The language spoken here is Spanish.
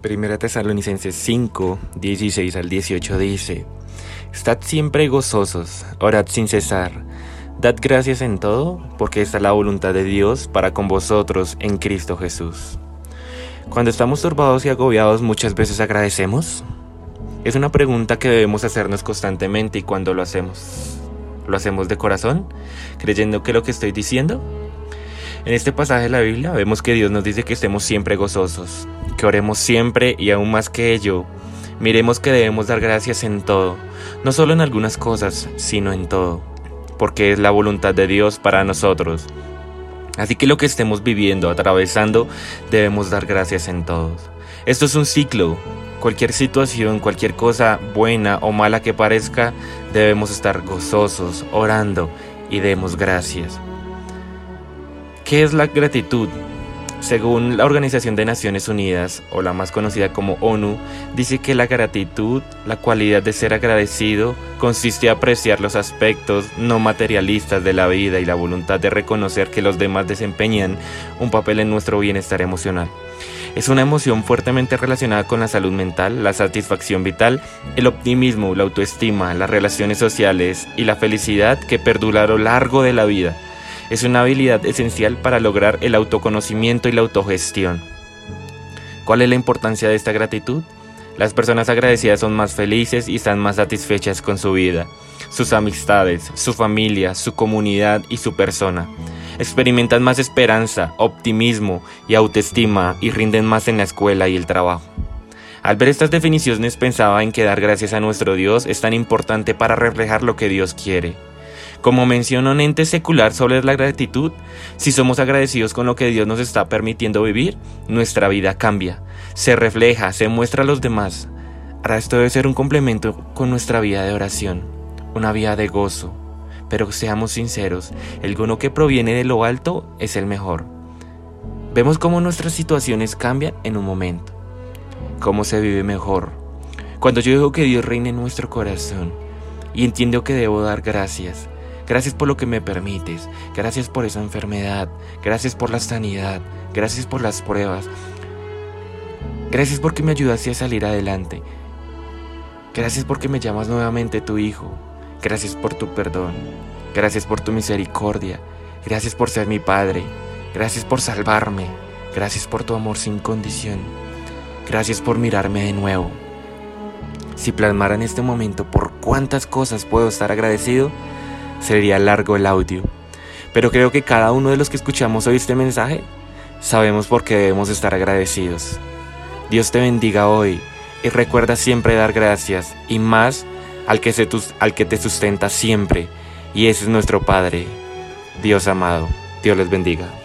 Primera Tesalonicenses 5, 16 al 18 dice, Estad siempre gozosos, orad sin cesar, dad gracias en todo, porque esta es la voluntad de Dios para con vosotros en Cristo Jesús. Cuando estamos turbados y agobiados muchas veces agradecemos. Es una pregunta que debemos hacernos constantemente y cuando lo hacemos. ¿Lo hacemos de corazón? ¿Creyendo que lo que estoy diciendo? En este pasaje de la Biblia vemos que Dios nos dice que estemos siempre gozosos, que oremos siempre y aún más que ello, miremos que debemos dar gracias en todo, no solo en algunas cosas, sino en todo, porque es la voluntad de Dios para nosotros. Así que lo que estemos viviendo, atravesando, debemos dar gracias en todos. Esto es un ciclo. Cualquier situación, cualquier cosa buena o mala que parezca, debemos estar gozosos, orando y demos gracias. ¿Qué es la gratitud? Según la Organización de Naciones Unidas, o la más conocida como ONU, dice que la gratitud, la cualidad de ser agradecido, consiste en apreciar los aspectos no materialistas de la vida y la voluntad de reconocer que los demás desempeñan un papel en nuestro bienestar emocional. Es una emoción fuertemente relacionada con la salud mental, la satisfacción vital, el optimismo, la autoestima, las relaciones sociales y la felicidad que perdura a lo largo de la vida es una habilidad esencial para lograr el autoconocimiento y la autogestión. ¿Cuál es la importancia de esta gratitud? Las personas agradecidas son más felices y están más satisfechas con su vida, sus amistades, su familia, su comunidad y su persona. Experimentan más esperanza, optimismo y autoestima y rinden más en la escuela y el trabajo. Al ver estas definiciones pensaba en que dar gracias a nuestro Dios es tan importante para reflejar lo que Dios quiere. Como menciona un ente secular sobre la gratitud, si somos agradecidos con lo que Dios nos está permitiendo vivir, nuestra vida cambia, se refleja, se muestra a los demás. Ahora esto debe ser un complemento con nuestra vida de oración, una vida de gozo. Pero seamos sinceros, el gono que proviene de lo alto es el mejor. Vemos cómo nuestras situaciones cambian en un momento, cómo se vive mejor. Cuando yo dejo que Dios reine en nuestro corazón y entiendo que debo dar gracias, Gracias por lo que me permites. Gracias por esa enfermedad. Gracias por la sanidad. Gracias por las pruebas. Gracias porque me ayudaste a salir adelante. Gracias porque me llamas nuevamente tu hijo. Gracias por tu perdón. Gracias por tu misericordia. Gracias por ser mi padre. Gracias por salvarme. Gracias por tu amor sin condición. Gracias por mirarme de nuevo. Si plasmara en este momento por cuántas cosas puedo estar agradecido, sería largo el audio. Pero creo que cada uno de los que escuchamos hoy este mensaje sabemos por qué debemos estar agradecidos. Dios te bendiga hoy y recuerda siempre dar gracias y más al que, se al que te sustenta siempre y ese es nuestro Padre. Dios amado, Dios les bendiga.